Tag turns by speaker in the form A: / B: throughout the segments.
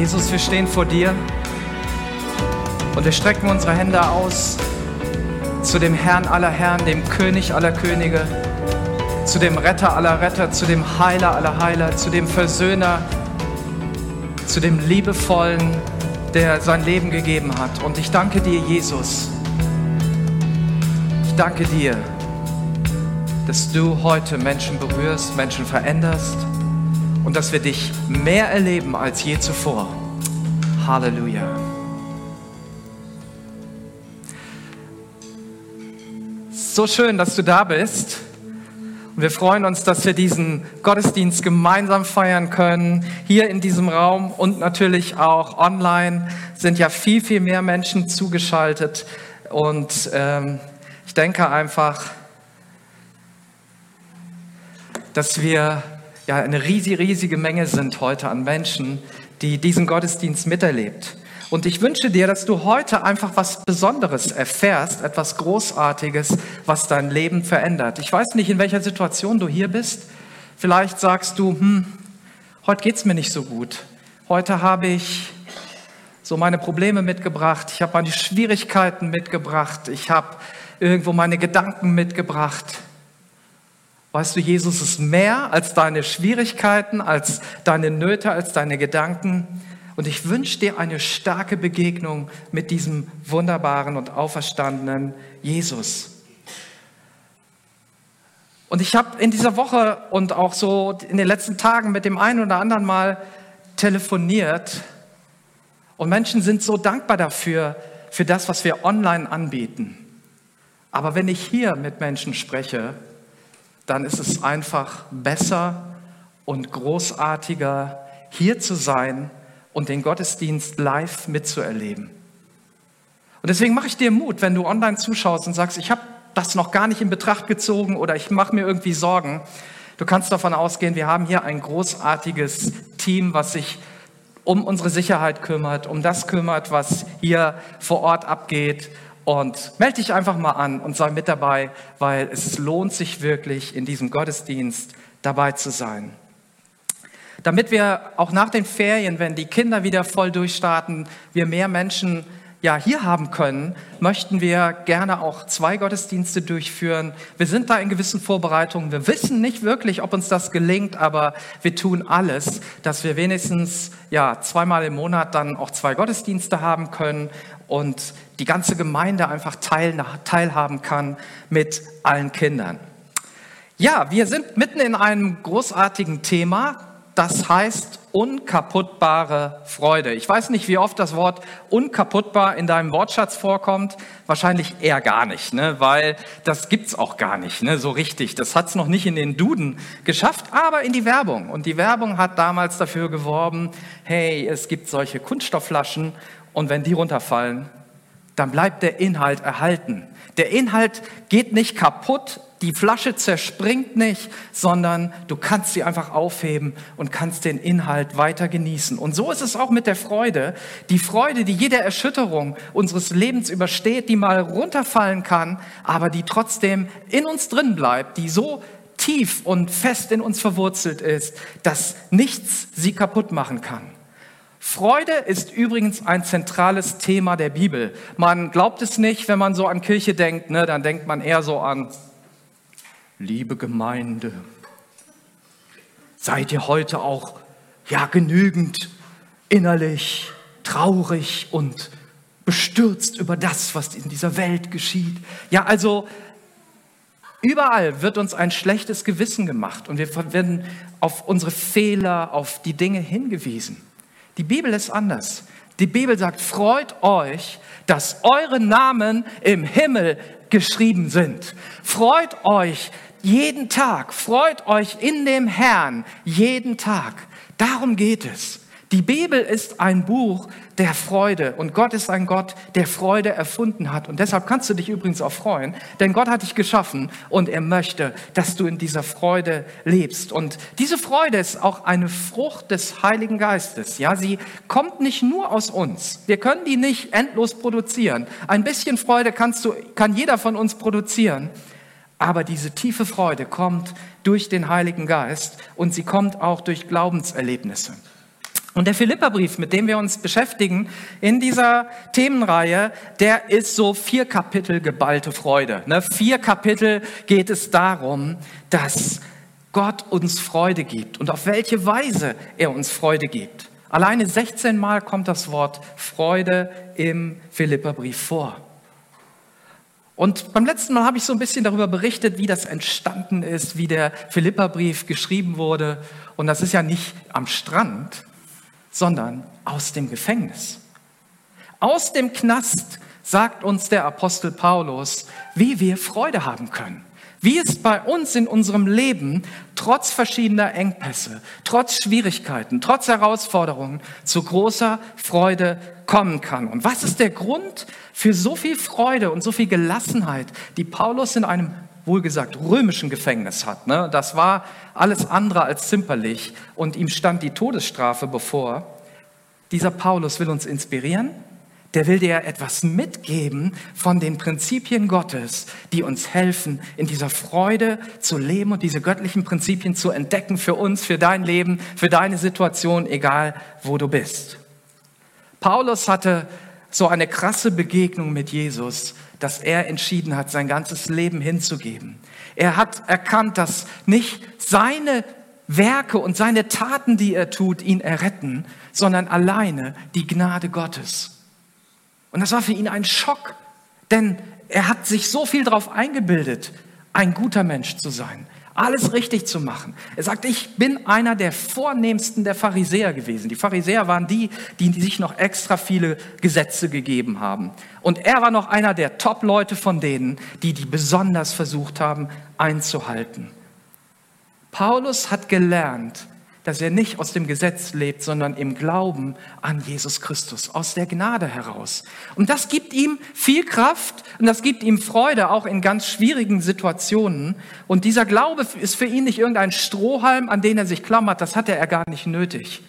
A: Jesus, wir stehen vor dir und wir strecken unsere Hände aus zu dem Herrn aller Herren, dem König aller Könige, zu dem Retter aller Retter, zu dem Heiler aller Heiler, zu dem Versöhner, zu dem Liebevollen, der sein Leben gegeben hat. Und ich danke dir, Jesus. Ich danke dir, dass du heute Menschen berührst, Menschen veränderst und dass wir dich mehr erleben als je zuvor. Halleluja. So schön, dass du da bist. Und wir freuen uns, dass wir diesen Gottesdienst gemeinsam feiern können. Hier in diesem Raum und natürlich auch online sind ja viel, viel mehr Menschen zugeschaltet. Und ähm, ich denke einfach, dass wir ja eine riesige, riesige Menge sind heute an Menschen, die diesen Gottesdienst miterlebt. Und ich wünsche dir, dass du heute einfach was Besonderes erfährst, etwas Großartiges, was dein Leben verändert. Ich weiß nicht, in welcher Situation du hier bist. Vielleicht sagst du, hm, heute geht's mir nicht so gut. Heute habe ich so meine Probleme mitgebracht. Ich habe meine Schwierigkeiten mitgebracht. Ich habe irgendwo meine Gedanken mitgebracht. Weißt du, Jesus ist mehr als deine Schwierigkeiten, als deine Nöte, als deine Gedanken. Und ich wünsche dir eine starke Begegnung mit diesem wunderbaren und auferstandenen Jesus. Und ich habe in dieser Woche und auch so in den letzten Tagen mit dem einen oder anderen Mal telefoniert. Und Menschen sind so dankbar dafür, für das, was wir online anbieten. Aber wenn ich hier mit Menschen spreche, dann ist es einfach besser und großartiger, hier zu sein und den Gottesdienst live mitzuerleben. Und deswegen mache ich dir Mut, wenn du online zuschaust und sagst, ich habe das noch gar nicht in Betracht gezogen oder ich mache mir irgendwie Sorgen. Du kannst davon ausgehen, wir haben hier ein großartiges Team, was sich um unsere Sicherheit kümmert, um das kümmert, was hier vor Ort abgeht. Und melde dich einfach mal an und sei mit dabei, weil es lohnt sich wirklich, in diesem Gottesdienst dabei zu sein damit wir auch nach den Ferien, wenn die Kinder wieder voll durchstarten, wir mehr Menschen ja, hier haben können, möchten wir gerne auch zwei Gottesdienste durchführen. Wir sind da in gewissen Vorbereitungen. Wir wissen nicht wirklich, ob uns das gelingt, aber wir tun alles, dass wir wenigstens ja, zweimal im Monat dann auch zwei Gottesdienste haben können und die ganze Gemeinde einfach teil, teilhaben kann mit allen Kindern. Ja, wir sind mitten in einem großartigen Thema, das heißt unkaputtbare Freude. Ich weiß nicht, wie oft das Wort unkaputtbar in deinem Wortschatz vorkommt. Wahrscheinlich eher gar nicht, ne? weil das gibt's auch gar nicht ne? so richtig. Das hat's noch nicht in den Duden geschafft, aber in die Werbung. Und die Werbung hat damals dafür geworben, hey, es gibt solche Kunststoffflaschen und wenn die runterfallen, dann bleibt der Inhalt erhalten. Der Inhalt geht nicht kaputt, die Flasche zerspringt nicht, sondern du kannst sie einfach aufheben und kannst den Inhalt weiter genießen. Und so ist es auch mit der Freude. Die Freude, die jede Erschütterung unseres Lebens übersteht, die mal runterfallen kann, aber die trotzdem in uns drin bleibt, die so tief und fest in uns verwurzelt ist, dass nichts sie kaputt machen kann. Freude ist übrigens ein zentrales Thema der Bibel. Man glaubt es nicht, wenn man so an Kirche denkt, ne, dann denkt man eher so an liebe Gemeinde, seid ihr heute auch ja genügend innerlich traurig und bestürzt über das, was in dieser Welt geschieht. Ja, also überall wird uns ein schlechtes Gewissen gemacht und wir werden auf unsere Fehler, auf die Dinge hingewiesen. Die Bibel ist anders. Die Bibel sagt, freut euch, dass eure Namen im Himmel geschrieben sind. Freut euch, jeden Tag. Freut euch in dem Herrn jeden Tag. Darum geht es. Die Bibel ist ein Buch der Freude und Gott ist ein Gott, der Freude erfunden hat. Und deshalb kannst du dich übrigens auch freuen, denn Gott hat dich geschaffen und er möchte, dass du in dieser Freude lebst. Und diese Freude ist auch eine Frucht des Heiligen Geistes. Ja, sie kommt nicht nur aus uns. Wir können die nicht endlos produzieren. Ein bisschen Freude kannst du, kann jeder von uns produzieren. Aber diese tiefe Freude kommt durch den Heiligen Geist und sie kommt auch durch Glaubenserlebnisse. Und der Philipperbrief, mit dem wir uns beschäftigen in dieser Themenreihe, der ist so vier Kapitel geballte Freude. Ne? Vier Kapitel geht es darum, dass Gott uns Freude gibt und auf welche Weise er uns Freude gibt. Alleine 16 Mal kommt das Wort Freude im Philipperbrief vor. Und beim letzten Mal habe ich so ein bisschen darüber berichtet, wie das entstanden ist, wie der Philipperbrief geschrieben wurde. Und das ist ja nicht am Strand, sondern aus dem Gefängnis. Aus dem Knast sagt uns der Apostel Paulus, wie wir Freude haben können. Wie es bei uns in unserem Leben trotz verschiedener Engpässe, trotz Schwierigkeiten, trotz Herausforderungen zu großer Freude kommen kann. Und was ist der Grund für so viel Freude und so viel Gelassenheit, die Paulus in einem wohlgesagt römischen Gefängnis hat. Ne? Das war alles andere als zimperlich und ihm stand die Todesstrafe bevor. Dieser Paulus will uns inspirieren, der will dir etwas mitgeben von den Prinzipien Gottes, die uns helfen, in dieser Freude zu leben und diese göttlichen Prinzipien zu entdecken für uns, für dein Leben, für deine Situation, egal wo du bist. Paulus hatte so eine krasse Begegnung mit Jesus, dass er entschieden hat, sein ganzes Leben hinzugeben. Er hat erkannt, dass nicht seine Werke und seine Taten, die er tut, ihn erretten, sondern alleine die Gnade Gottes. Und das war für ihn ein Schock, denn er hat sich so viel darauf eingebildet, ein guter Mensch zu sein, alles richtig zu machen. Er sagt, ich bin einer der vornehmsten der Pharisäer gewesen. Die Pharisäer waren die, die sich noch extra viele Gesetze gegeben haben. Und er war noch einer der Top-Leute von denen, die die besonders versucht haben einzuhalten. Paulus hat gelernt, dass er nicht aus dem Gesetz lebt, sondern im Glauben an Jesus Christus, aus der Gnade heraus. Und das gibt ihm viel Kraft und das gibt ihm Freude, auch in ganz schwierigen Situationen. Und dieser Glaube ist für ihn nicht irgendein Strohhalm, an den er sich klammert, das hatte er gar nicht nötig.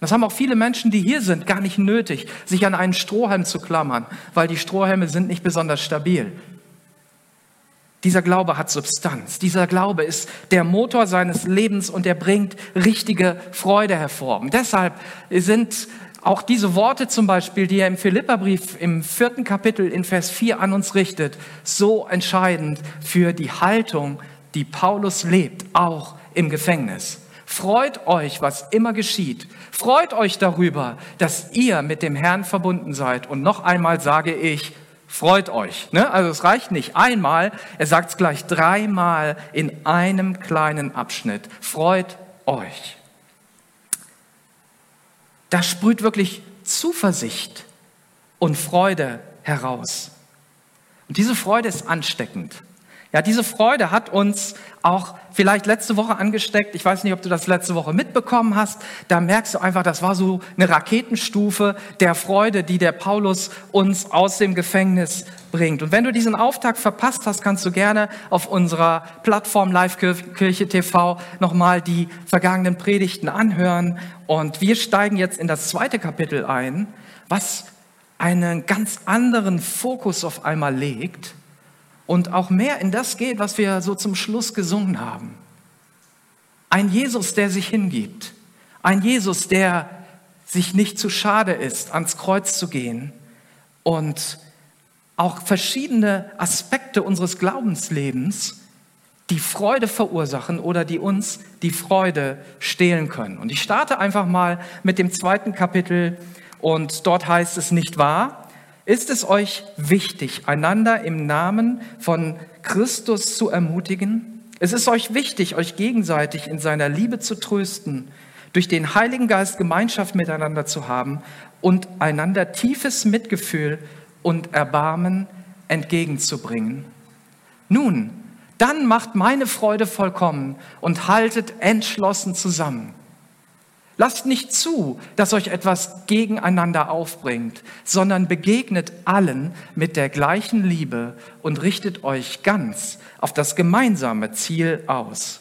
A: Das haben auch viele Menschen, die hier sind, gar nicht nötig, sich an einen Strohhalm zu klammern, weil die Strohhalme sind nicht besonders stabil. Dieser Glaube hat Substanz. Dieser Glaube ist der Motor seines Lebens und er bringt richtige Freude hervor. Und deshalb sind auch diese Worte zum Beispiel, die er im Philipperbrief im vierten Kapitel in Vers 4 an uns richtet, so entscheidend für die Haltung, die Paulus lebt, auch im Gefängnis. Freut euch, was immer geschieht. Freut euch darüber, dass ihr mit dem Herrn verbunden seid. Und noch einmal sage ich, freut euch. Ne? Also es reicht nicht einmal, er sagt es gleich dreimal in einem kleinen Abschnitt. Freut euch. Da sprüht wirklich Zuversicht und Freude heraus. Und diese Freude ist ansteckend. Ja, diese Freude hat uns auch vielleicht letzte Woche angesteckt. Ich weiß nicht, ob du das letzte Woche mitbekommen hast. Da merkst du einfach, das war so eine Raketenstufe der Freude, die der Paulus uns aus dem Gefängnis bringt. Und wenn du diesen Auftakt verpasst hast, kannst du gerne auf unserer Plattform Live Kirche TV nochmal die vergangenen Predigten anhören. Und wir steigen jetzt in das zweite Kapitel ein, was einen ganz anderen Fokus auf einmal legt und auch mehr in das geht, was wir so zum Schluss gesungen haben. Ein Jesus, der sich hingibt. Ein Jesus, der sich nicht zu schade ist, ans Kreuz zu gehen und auch verschiedene Aspekte unseres Glaubenslebens, die Freude verursachen oder die uns die Freude stehlen können. Und ich starte einfach mal mit dem zweiten Kapitel und dort heißt es nicht wahr, ist es euch wichtig, einander im Namen von Christus zu ermutigen? Es ist euch wichtig, euch gegenseitig in seiner Liebe zu trösten, durch den Heiligen Geist Gemeinschaft miteinander zu haben und einander tiefes Mitgefühl und Erbarmen entgegenzubringen. Nun, dann macht meine Freude vollkommen und haltet entschlossen zusammen. Lasst nicht zu, dass euch etwas gegeneinander aufbringt, sondern begegnet allen mit der gleichen Liebe und richtet euch ganz auf das gemeinsame Ziel aus.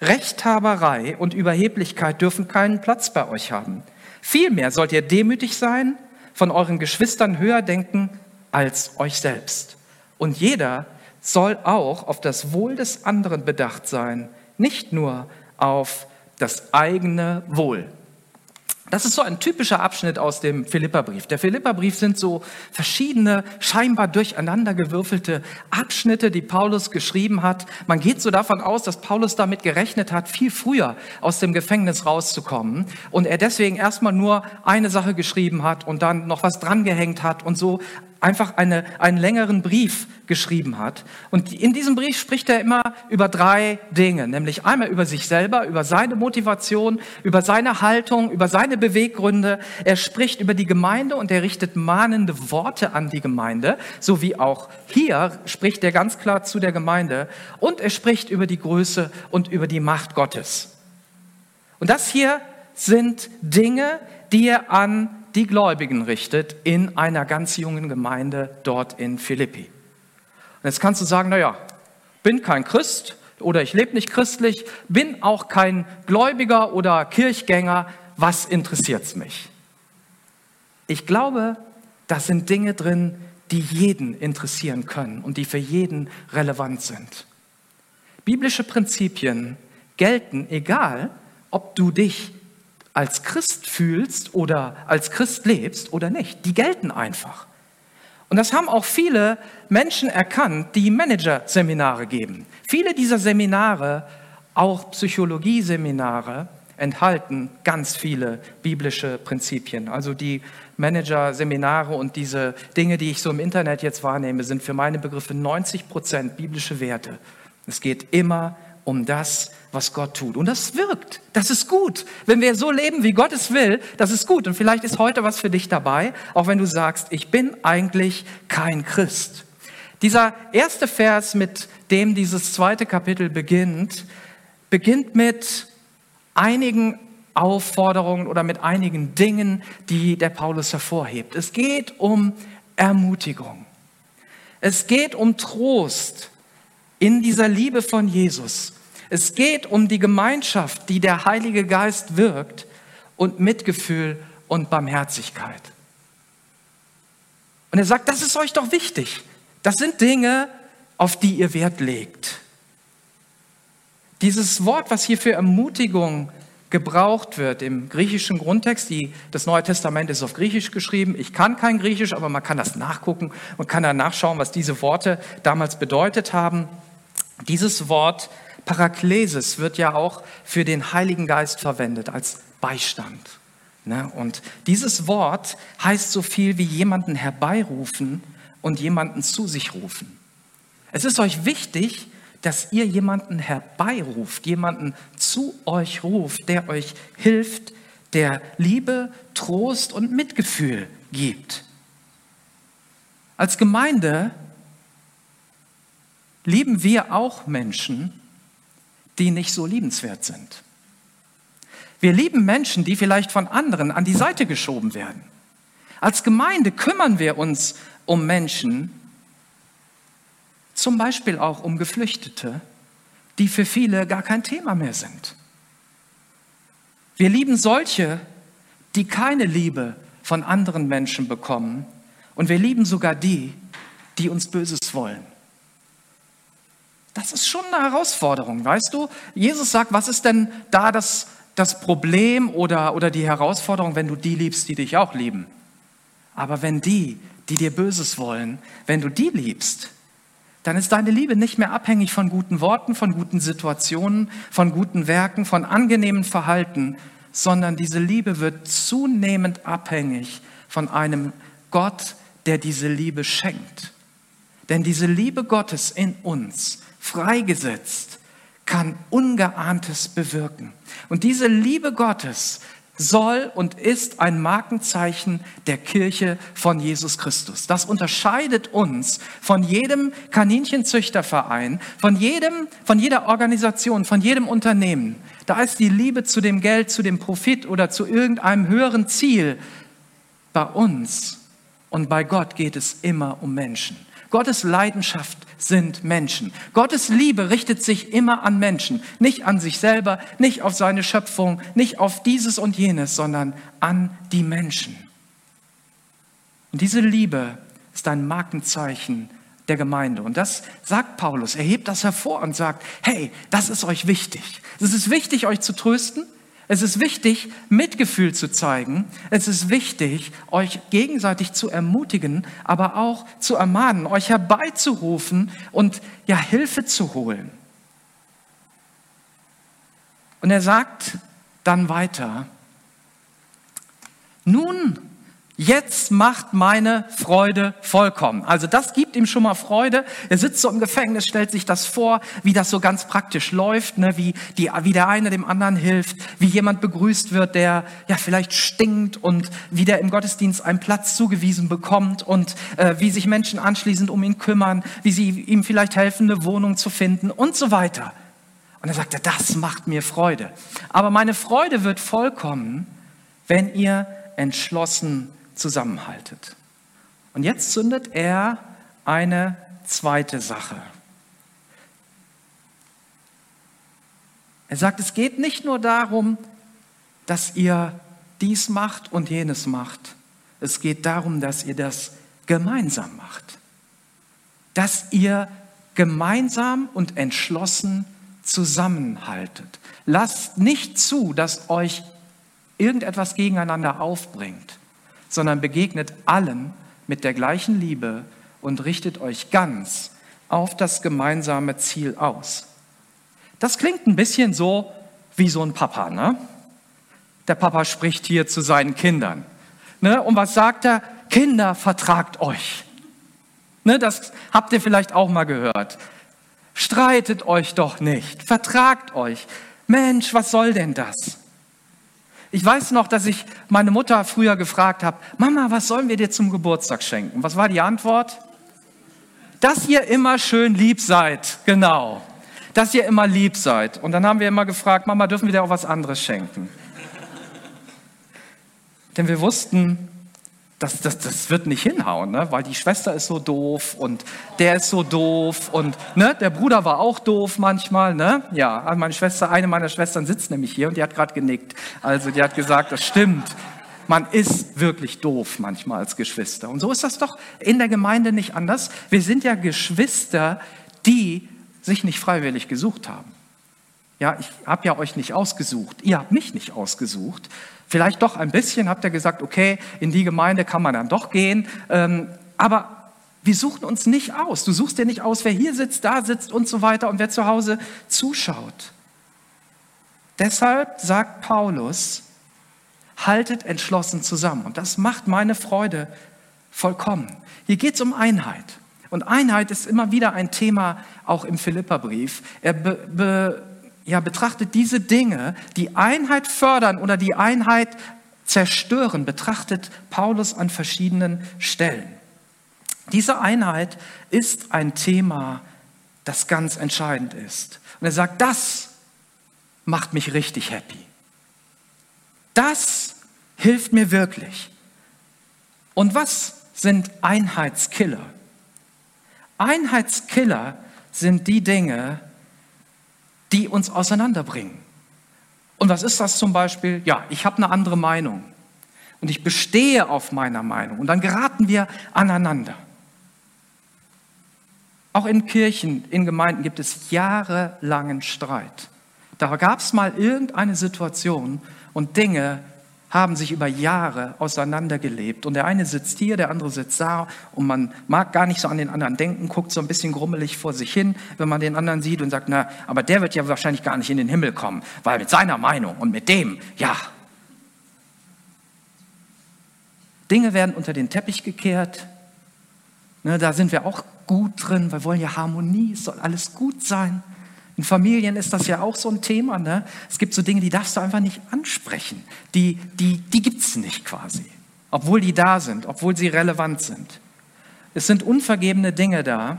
A: Rechthaberei und Überheblichkeit dürfen keinen Platz bei euch haben. Vielmehr sollt ihr demütig sein, von euren Geschwistern höher denken als euch selbst. Und jeder soll auch auf das Wohl des anderen bedacht sein, nicht nur auf das eigene Wohl. Das ist so ein typischer Abschnitt aus dem Philipperbrief. Der Philipperbrief sind so verschiedene, scheinbar durcheinandergewürfelte Abschnitte, die Paulus geschrieben hat. Man geht so davon aus, dass Paulus damit gerechnet hat, viel früher aus dem Gefängnis rauszukommen und er deswegen erstmal nur eine Sache geschrieben hat und dann noch was drangehängt hat und so einfach eine, einen längeren Brief geschrieben hat. Und in diesem Brief spricht er immer über drei Dinge, nämlich einmal über sich selber, über seine Motivation, über seine Haltung, über seine Beweggründe. Er spricht über die Gemeinde und er richtet mahnende Worte an die Gemeinde, so wie auch hier spricht er ganz klar zu der Gemeinde. Und er spricht über die Größe und über die Macht Gottes. Und das hier sind Dinge, die er an die Gläubigen richtet in einer ganz jungen Gemeinde dort in Philippi. Und jetzt kannst du sagen, naja, bin kein Christ oder ich lebe nicht christlich, bin auch kein Gläubiger oder Kirchgänger, was interessiert es mich? Ich glaube, da sind Dinge drin, die jeden interessieren können und die für jeden relevant sind. Biblische Prinzipien gelten, egal ob du dich als Christ fühlst oder als Christ lebst oder nicht. Die gelten einfach. Und das haben auch viele Menschen erkannt, die Managerseminare geben. Viele dieser Seminare, auch Psychologieseminare, enthalten ganz viele biblische Prinzipien. Also die Managerseminare und diese Dinge, die ich so im Internet jetzt wahrnehme, sind für meine Begriffe 90 Prozent biblische Werte. Es geht immer um das, was Gott tut. Und das wirkt. Das ist gut. Wenn wir so leben, wie Gott es will, das ist gut. Und vielleicht ist heute was für dich dabei, auch wenn du sagst, ich bin eigentlich kein Christ. Dieser erste Vers, mit dem dieses zweite Kapitel beginnt, beginnt mit einigen Aufforderungen oder mit einigen Dingen, die der Paulus hervorhebt. Es geht um Ermutigung. Es geht um Trost in dieser Liebe von Jesus. Es geht um die Gemeinschaft, die der Heilige Geist wirkt und Mitgefühl und Barmherzigkeit. Und er sagt, das ist euch doch wichtig. Das sind Dinge, auf die ihr Wert legt. Dieses Wort, was hier für Ermutigung gebraucht wird im griechischen Grundtext, die, das Neue Testament ist auf Griechisch geschrieben. Ich kann kein Griechisch, aber man kann das nachgucken und kann da nachschauen, was diese Worte damals bedeutet haben. Dieses Wort Paraklesis wird ja auch für den Heiligen Geist verwendet als Beistand. Ne? Und dieses Wort heißt so viel wie jemanden herbeirufen und jemanden zu sich rufen. Es ist euch wichtig, dass ihr jemanden herbeiruft, jemanden zu euch ruft, der euch hilft, der Liebe, Trost und Mitgefühl gibt. Als Gemeinde lieben wir auch Menschen, die nicht so liebenswert sind. Wir lieben Menschen, die vielleicht von anderen an die Seite geschoben werden. Als Gemeinde kümmern wir uns um Menschen, zum Beispiel auch um Geflüchtete, die für viele gar kein Thema mehr sind. Wir lieben solche, die keine Liebe von anderen Menschen bekommen und wir lieben sogar die, die uns Böses wollen. Das ist schon eine Herausforderung, weißt du? Jesus sagt, was ist denn da das, das Problem oder, oder die Herausforderung, wenn du die liebst, die dich auch lieben? Aber wenn die, die dir Böses wollen, wenn du die liebst, dann ist deine Liebe nicht mehr abhängig von guten Worten, von guten Situationen, von guten Werken, von angenehmen Verhalten, sondern diese Liebe wird zunehmend abhängig von einem Gott, der diese Liebe schenkt. Denn diese Liebe Gottes in uns freigesetzt, kann Ungeahntes bewirken. Und diese Liebe Gottes soll und ist ein Markenzeichen der Kirche von Jesus Christus. Das unterscheidet uns von jedem Kaninchenzüchterverein, von jedem, von jeder Organisation, von jedem Unternehmen. Da ist die Liebe zu dem Geld, zu dem Profit oder zu irgendeinem höheren Ziel. Bei uns und bei Gott geht es immer um Menschen. Gottes Leidenschaft sind Menschen. Gottes Liebe richtet sich immer an Menschen, nicht an sich selber, nicht auf seine Schöpfung, nicht auf dieses und jenes, sondern an die Menschen. Und diese Liebe ist ein Markenzeichen der Gemeinde. Und das sagt Paulus. Er hebt das hervor und sagt, hey, das ist euch wichtig. Es ist wichtig, euch zu trösten. Es ist wichtig, Mitgefühl zu zeigen. Es ist wichtig, euch gegenseitig zu ermutigen, aber auch zu ermahnen, euch herbeizurufen und ja, Hilfe zu holen. Und er sagt dann weiter, nun Jetzt macht meine Freude vollkommen. Also das gibt ihm schon mal Freude. Er sitzt so im Gefängnis, stellt sich das vor, wie das so ganz praktisch läuft, ne? wie, die, wie der eine dem anderen hilft, wie jemand begrüßt wird, der ja vielleicht stinkt und wie der im Gottesdienst einen Platz zugewiesen bekommt und äh, wie sich Menschen anschließend um ihn kümmern, wie sie ihm vielleicht helfen, eine Wohnung zu finden und so weiter. Und er sagte, das macht mir Freude. Aber meine Freude wird vollkommen, wenn ihr entschlossen zusammenhaltet. Und jetzt zündet er eine zweite Sache. Er sagt, es geht nicht nur darum, dass ihr dies macht und jenes macht. Es geht darum, dass ihr das gemeinsam macht. Dass ihr gemeinsam und entschlossen zusammenhaltet. Lasst nicht zu, dass euch irgendetwas gegeneinander aufbringt sondern begegnet allen mit der gleichen Liebe und richtet euch ganz auf das gemeinsame Ziel aus. Das klingt ein bisschen so wie so ein Papa, ne? Der Papa spricht hier zu seinen Kindern. Ne? Und was sagt er? Kinder, vertragt euch. Ne? Das habt ihr vielleicht auch mal gehört. Streitet euch doch nicht, vertragt euch. Mensch, was soll denn das? Ich weiß noch, dass ich meine Mutter früher gefragt habe, Mama, was sollen wir dir zum Geburtstag schenken? Was war die Antwort? Dass ihr immer schön lieb seid, genau. Dass ihr immer lieb seid. Und dann haben wir immer gefragt, Mama, dürfen wir dir auch was anderes schenken? Denn wir wussten, das, das, das wird nicht hinhauen, ne? weil die Schwester ist so doof und der ist so doof und ne? der Bruder war auch doof manchmal. Ne? Ja, also meine Schwester, eine meiner Schwestern sitzt nämlich hier und die hat gerade genickt. Also die hat gesagt, das stimmt. Man ist wirklich doof manchmal als Geschwister. Und so ist das doch in der Gemeinde nicht anders. Wir sind ja Geschwister, die sich nicht freiwillig gesucht haben. Ja, ich habe ja euch nicht ausgesucht. Ihr habt mich nicht ausgesucht. Vielleicht doch ein bisschen habt ihr gesagt, okay, in die Gemeinde kann man dann doch gehen. Ähm, aber wir suchen uns nicht aus. Du suchst dir nicht aus, wer hier sitzt, da sitzt und so weiter und wer zu Hause zuschaut. Deshalb sagt Paulus, haltet entschlossen zusammen. Und das macht meine Freude vollkommen. Hier geht es um Einheit. Und Einheit ist immer wieder ein Thema auch im Philipperbrief. Er be, be, ja, betrachtet diese Dinge, die Einheit fördern oder die Einheit zerstören, betrachtet Paulus an verschiedenen Stellen. Diese Einheit ist ein Thema, das ganz entscheidend ist. Und er sagt, das macht mich richtig happy. Das hilft mir wirklich. Und was sind Einheitskiller? Einheitskiller sind die Dinge, die uns auseinanderbringen. Und was ist das zum Beispiel? Ja, ich habe eine andere Meinung und ich bestehe auf meiner Meinung und dann geraten wir aneinander. Auch in Kirchen, in Gemeinden gibt es jahrelangen Streit. Da gab es mal irgendeine Situation und Dinge, haben sich über Jahre auseinandergelebt. Und der eine sitzt hier, der andere sitzt da und man mag gar nicht so an den anderen denken, guckt so ein bisschen grummelig vor sich hin, wenn man den anderen sieht und sagt, na, aber der wird ja wahrscheinlich gar nicht in den Himmel kommen, weil mit seiner Meinung und mit dem, ja. Dinge werden unter den Teppich gekehrt. Ne, da sind wir auch gut drin. Wir wollen ja Harmonie, es soll alles gut sein. In Familien ist das ja auch so ein Thema. Ne? Es gibt so Dinge, die darfst du einfach nicht ansprechen. Die, die, die gibt es nicht quasi. Obwohl die da sind, obwohl sie relevant sind. Es sind unvergebene Dinge da.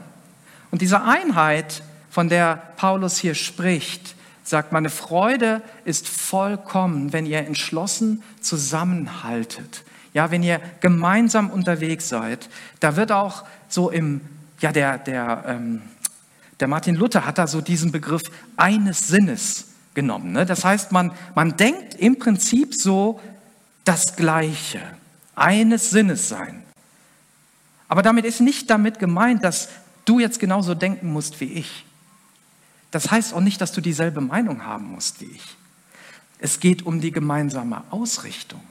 A: Und diese Einheit, von der Paulus hier spricht, sagt, meine Freude ist vollkommen, wenn ihr entschlossen zusammenhaltet. Ja, wenn ihr gemeinsam unterwegs seid. Da wird auch so im, ja, der, der, ähm, der Martin Luther hat da so diesen Begriff eines Sinnes genommen. Ne? Das heißt, man, man denkt im Prinzip so das Gleiche, eines Sinnes sein. Aber damit ist nicht damit gemeint, dass du jetzt genauso denken musst wie ich. Das heißt auch nicht, dass du dieselbe Meinung haben musst wie ich. Es geht um die gemeinsame Ausrichtung.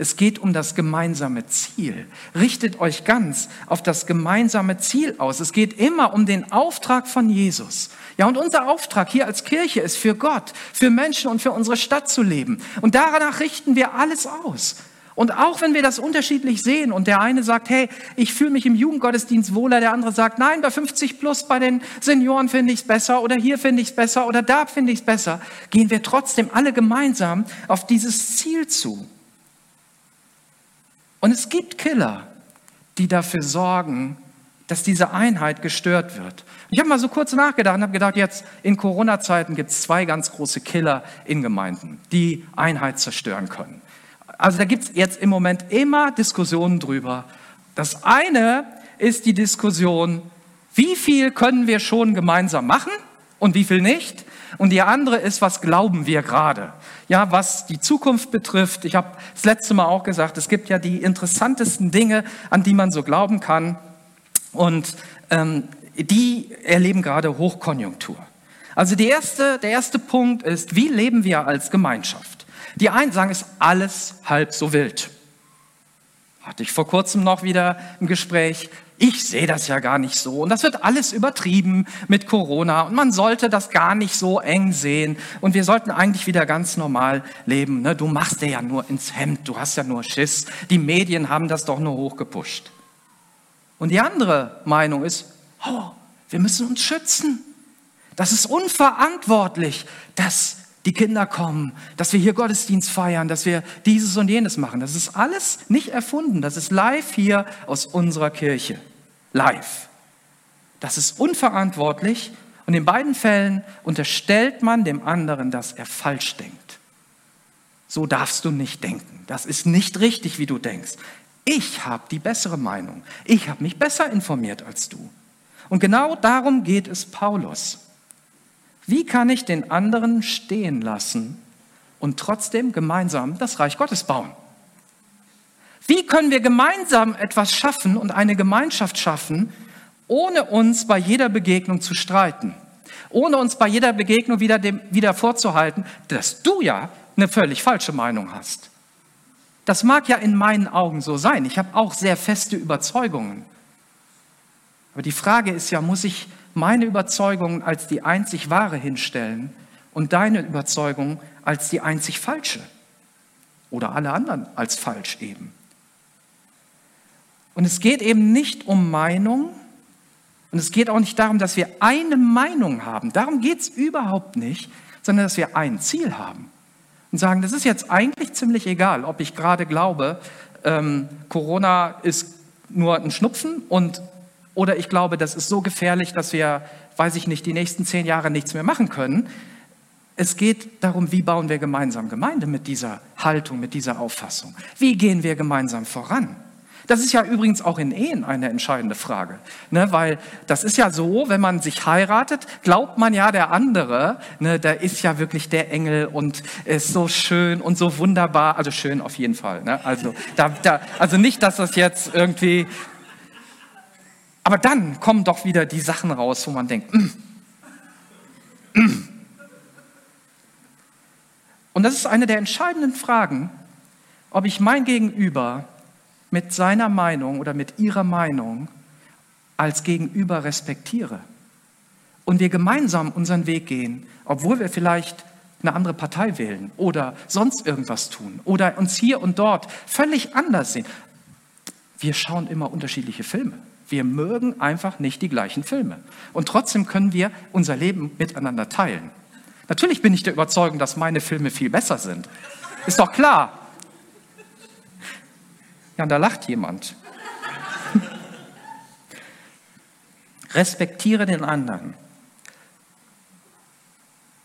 A: Es geht um das gemeinsame Ziel. Richtet euch ganz auf das gemeinsame Ziel aus. Es geht immer um den Auftrag von Jesus. Ja, und unser Auftrag hier als Kirche ist für Gott, für Menschen und für unsere Stadt zu leben. Und danach richten wir alles aus. Und auch wenn wir das unterschiedlich sehen und der eine sagt, hey, ich fühle mich im Jugendgottesdienst wohler, der andere sagt, nein, bei 50 plus, bei den Senioren finde ich es besser oder hier finde ich es besser oder da finde ich es besser, gehen wir trotzdem alle gemeinsam auf dieses Ziel zu. Und es gibt Killer, die dafür sorgen, dass diese Einheit gestört wird. Ich habe mal so kurz nachgedacht und habe gedacht, jetzt in Corona-Zeiten gibt es zwei ganz große Killer in Gemeinden, die Einheit zerstören können. Also da gibt es jetzt im Moment immer Diskussionen drüber. Das eine ist die Diskussion, wie viel können wir schon gemeinsam machen und wie viel nicht? Und die andere ist, was glauben wir gerade? Ja, was die Zukunft betrifft. Ich habe das letzte Mal auch gesagt, es gibt ja die interessantesten Dinge, an die man so glauben kann. Und ähm, die erleben gerade Hochkonjunktur. Also die erste, der erste Punkt ist, wie leben wir als Gemeinschaft? Die einen sagen, es ist alles halb so wild. Hatte ich vor kurzem noch wieder ein Gespräch ich sehe das ja gar nicht so. Und das wird alles übertrieben mit Corona. Und man sollte das gar nicht so eng sehen. Und wir sollten eigentlich wieder ganz normal leben. Ne? Du machst dir ja nur ins Hemd. Du hast ja nur Schiss. Die Medien haben das doch nur hochgepusht. Und die andere Meinung ist, oh, wir müssen uns schützen. Das ist unverantwortlich, dass die Kinder kommen, dass wir hier Gottesdienst feiern, dass wir dieses und jenes machen. Das ist alles nicht erfunden. Das ist live hier aus unserer Kirche live. Das ist unverantwortlich und in beiden Fällen unterstellt man dem anderen, dass er falsch denkt. So darfst du nicht denken. Das ist nicht richtig, wie du denkst. Ich habe die bessere Meinung. Ich habe mich besser informiert als du. Und genau darum geht es Paulus. Wie kann ich den anderen stehen lassen und trotzdem gemeinsam das Reich Gottes bauen? Wie können wir gemeinsam etwas schaffen und eine Gemeinschaft schaffen, ohne uns bei jeder Begegnung zu streiten? Ohne uns bei jeder Begegnung wieder, dem, wieder vorzuhalten, dass du ja eine völlig falsche Meinung hast. Das mag ja in meinen Augen so sein. Ich habe auch sehr feste Überzeugungen. Aber die Frage ist ja, muss ich meine Überzeugungen als die einzig wahre hinstellen und deine Überzeugung als die einzig falsche? Oder alle anderen als falsch eben? Und es geht eben nicht um Meinung und es geht auch nicht darum, dass wir eine Meinung haben. Darum geht es überhaupt nicht, sondern dass wir ein Ziel haben. Und sagen, das ist jetzt eigentlich ziemlich egal, ob ich gerade glaube, ähm, Corona ist nur ein Schnupfen und oder ich glaube, das ist so gefährlich, dass wir, weiß ich nicht, die nächsten zehn Jahre nichts mehr machen können. Es geht darum, wie bauen wir gemeinsam Gemeinde mit dieser Haltung, mit dieser Auffassung? Wie gehen wir gemeinsam voran? Das ist ja übrigens auch in Ehen eine entscheidende Frage, ne? weil das ist ja so, wenn man sich heiratet, glaubt man ja der andere, ne, der ist ja wirklich der Engel und ist so schön und so wunderbar, also schön auf jeden Fall. Ne? Also, da, da, also nicht, dass das jetzt irgendwie, aber dann kommen doch wieder die Sachen raus, wo man denkt, mm, mm. und das ist eine der entscheidenden Fragen, ob ich mein Gegenüber mit seiner Meinung oder mit ihrer Meinung als Gegenüber respektiere und wir gemeinsam unseren Weg gehen, obwohl wir vielleicht eine andere Partei wählen oder sonst irgendwas tun oder uns hier und dort völlig anders sehen. Wir schauen immer unterschiedliche Filme. Wir mögen einfach nicht die gleichen Filme. Und trotzdem können wir unser Leben miteinander teilen. Natürlich bin ich der Überzeugung, dass meine Filme viel besser sind. Ist doch klar. Ja, da lacht jemand. Respektiere den anderen.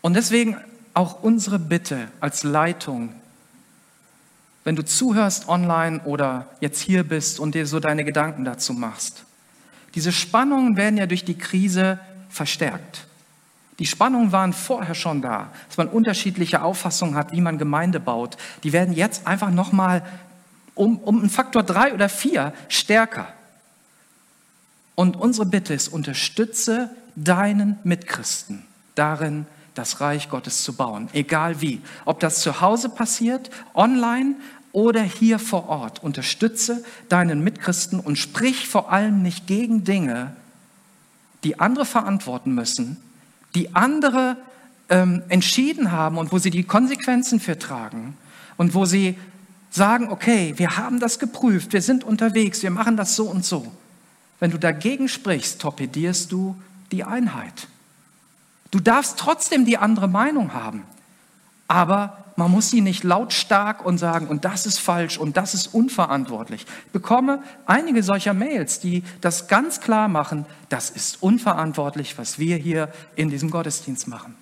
A: Und deswegen auch unsere Bitte als Leitung, wenn du zuhörst online oder jetzt hier bist und dir so deine Gedanken dazu machst. Diese Spannungen werden ja durch die Krise verstärkt. Die Spannungen waren vorher schon da, dass man unterschiedliche Auffassungen hat, wie man Gemeinde baut. Die werden jetzt einfach nochmal um, um einen Faktor drei oder vier stärker. Und unsere Bitte ist, unterstütze deinen Mitchristen darin, das Reich Gottes zu bauen, egal wie. Ob das zu Hause passiert, online oder hier vor Ort. Unterstütze deinen Mitchristen und sprich vor allem nicht gegen Dinge, die andere verantworten müssen, die andere ähm, entschieden haben und wo sie die Konsequenzen für tragen und wo sie sagen, okay, wir haben das geprüft, wir sind unterwegs, wir machen das so und so. Wenn du dagegen sprichst, torpedierst du die Einheit. Du darfst trotzdem die andere Meinung haben, aber man muss sie nicht lautstark und sagen, und das ist falsch und das ist unverantwortlich. Ich bekomme einige solcher Mails, die das ganz klar machen, das ist unverantwortlich, was wir hier in diesem Gottesdienst machen.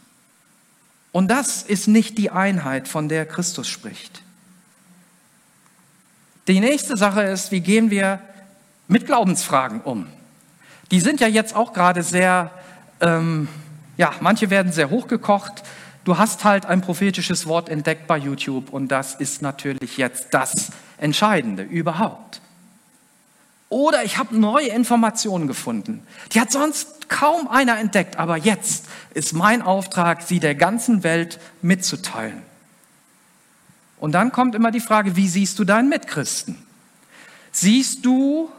A: Und das ist nicht die Einheit, von der Christus spricht. Die nächste Sache ist, wie gehen wir mit Glaubensfragen um? Die sind ja jetzt auch gerade sehr, ähm, ja, manche werden sehr hochgekocht. Du hast halt ein prophetisches Wort entdeckt bei YouTube und das ist natürlich jetzt das Entscheidende überhaupt. Oder ich habe neue Informationen gefunden. Die hat sonst kaum einer entdeckt, aber jetzt ist mein Auftrag, sie der ganzen Welt mitzuteilen. Und dann kommt immer die Frage, wie siehst du deinen Mitchristen? Siehst du,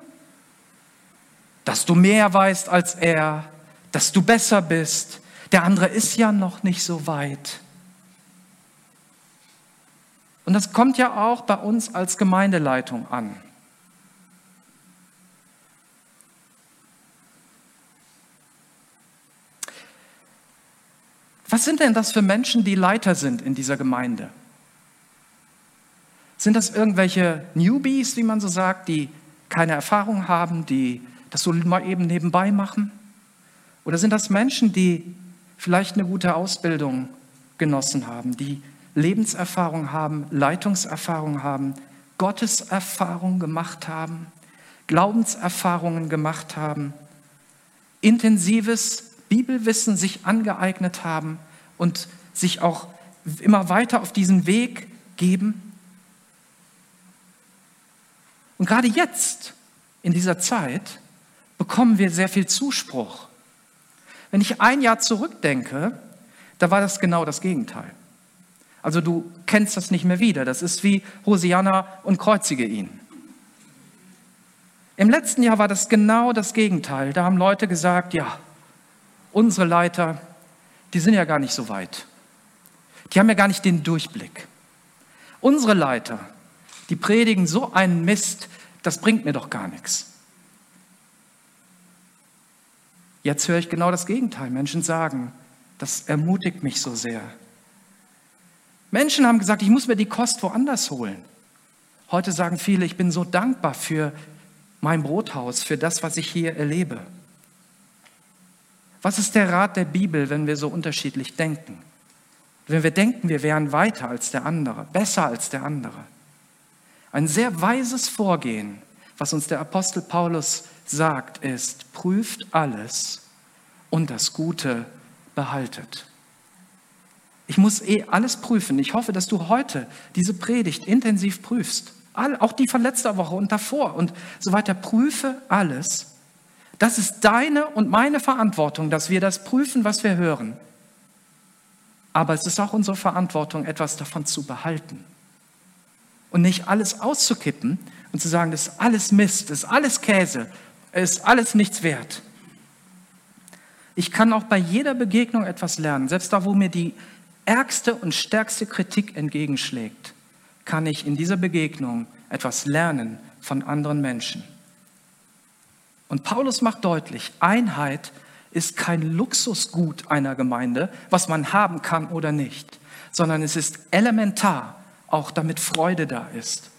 A: dass du mehr weißt als er, dass du besser bist? Der andere ist ja noch nicht so weit. Und das kommt ja auch bei uns als Gemeindeleitung an. Was sind denn das für Menschen, die Leiter sind in dieser Gemeinde? Sind das irgendwelche Newbies, wie man so sagt, die keine Erfahrung haben, die das so mal eben nebenbei machen? Oder sind das Menschen, die vielleicht eine gute Ausbildung genossen haben, die Lebenserfahrung haben, Leitungserfahrung haben, Gotteserfahrung gemacht haben, Glaubenserfahrungen gemacht haben, intensives Bibelwissen sich angeeignet haben und sich auch immer weiter auf diesen Weg geben? Und gerade jetzt, in dieser Zeit, bekommen wir sehr viel Zuspruch. Wenn ich ein Jahr zurückdenke, da war das genau das Gegenteil. Also du kennst das nicht mehr wieder. Das ist wie Hosianna und kreuzige ihn. Im letzten Jahr war das genau das Gegenteil. Da haben Leute gesagt, ja, unsere Leiter, die sind ja gar nicht so weit. Die haben ja gar nicht den Durchblick. Unsere Leiter, die predigen so einen Mist, das bringt mir doch gar nichts. Jetzt höre ich genau das Gegenteil. Menschen sagen, das ermutigt mich so sehr. Menschen haben gesagt, ich muss mir die Kost woanders holen. Heute sagen viele, ich bin so dankbar für mein Brothaus, für das, was ich hier erlebe. Was ist der Rat der Bibel, wenn wir so unterschiedlich denken? Wenn wir denken, wir wären weiter als der andere, besser als der andere. Ein sehr weises Vorgehen, was uns der Apostel Paulus sagt, ist, prüft alles und das Gute behaltet. Ich muss eh alles prüfen. Ich hoffe, dass du heute diese Predigt intensiv prüfst. auch die von letzter Woche und davor und so weiter. Prüfe alles. Das ist deine und meine Verantwortung, dass wir das prüfen, was wir hören. Aber es ist auch unsere Verantwortung, etwas davon zu behalten und nicht alles auszukippen und zu sagen, das ist alles Mist, das ist alles Käse, ist alles nichts wert. Ich kann auch bei jeder Begegnung etwas lernen, selbst da, wo mir die ärgste und stärkste Kritik entgegenschlägt, kann ich in dieser Begegnung etwas lernen von anderen Menschen. Und Paulus macht deutlich, Einheit ist kein Luxusgut einer Gemeinde, was man haben kann oder nicht, sondern es ist elementar auch damit Freude da ist.